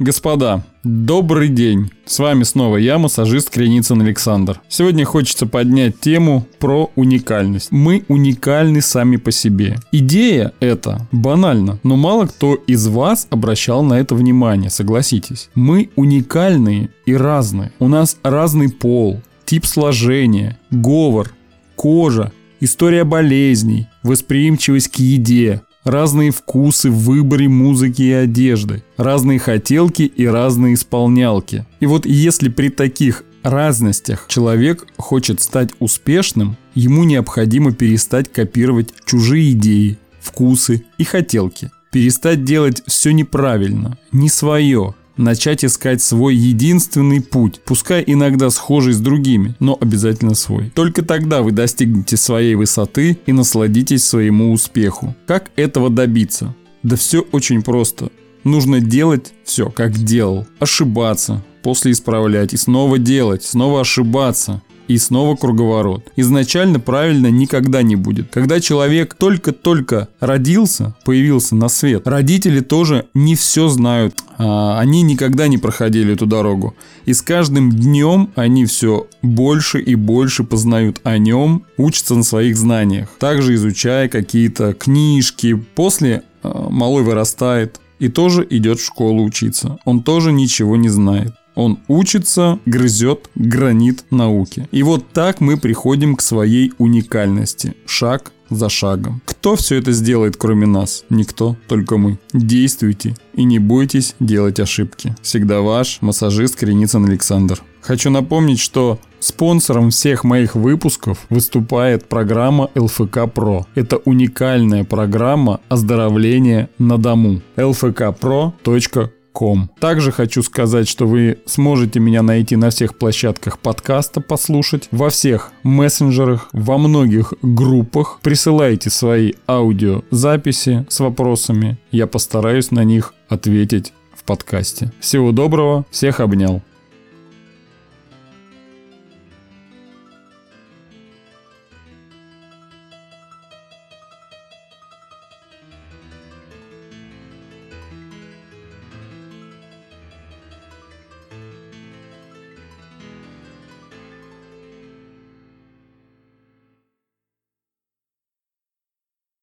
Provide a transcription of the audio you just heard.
Господа, добрый день! С вами снова я, массажист Креницын Александр. Сегодня хочется поднять тему про уникальность. Мы уникальны сами по себе. Идея эта банальна, но мало кто из вас обращал на это внимание, согласитесь. Мы уникальные и разные. У нас разный пол, тип сложения, говор, кожа, история болезней, восприимчивость к еде, разные вкусы в выборе музыки и одежды, разные хотелки и разные исполнялки. И вот если при таких разностях человек хочет стать успешным, ему необходимо перестать копировать чужие идеи, вкусы и хотелки. Перестать делать все неправильно, не свое, начать искать свой единственный путь, пускай иногда схожий с другими, но обязательно свой. Только тогда вы достигнете своей высоты и насладитесь своему успеху. Как этого добиться? Да все очень просто. Нужно делать все, как делал. Ошибаться, после исправлять и снова делать, снова ошибаться и снова круговорот. Изначально правильно никогда не будет. Когда человек только-только родился, появился на свет, родители тоже не все знают. А, они никогда не проходили эту дорогу. И с каждым днем они все больше и больше познают о нем, учатся на своих знаниях. Также изучая какие-то книжки. После а, малой вырастает, и тоже идет в школу учиться. Он тоже ничего не знает. Он учится, грызет гранит науки. И вот так мы приходим к своей уникальности. Шаг за шагом. Кто все это сделает, кроме нас? Никто, только мы. Действуйте и не бойтесь делать ошибки. Всегда ваш массажист Креницын Александр. Хочу напомнить, что спонсором всех моих выпусков выступает программа ЛФК Pro. Это уникальная программа оздоровления на дому. lfkpro.com ком. Также хочу сказать, что вы сможете меня найти на всех площадках подкаста послушать, во всех мессенджерах, во многих группах. Присылайте свои аудиозаписи с вопросами. Я постараюсь на них ответить в подкасте. Всего доброго, всех обнял.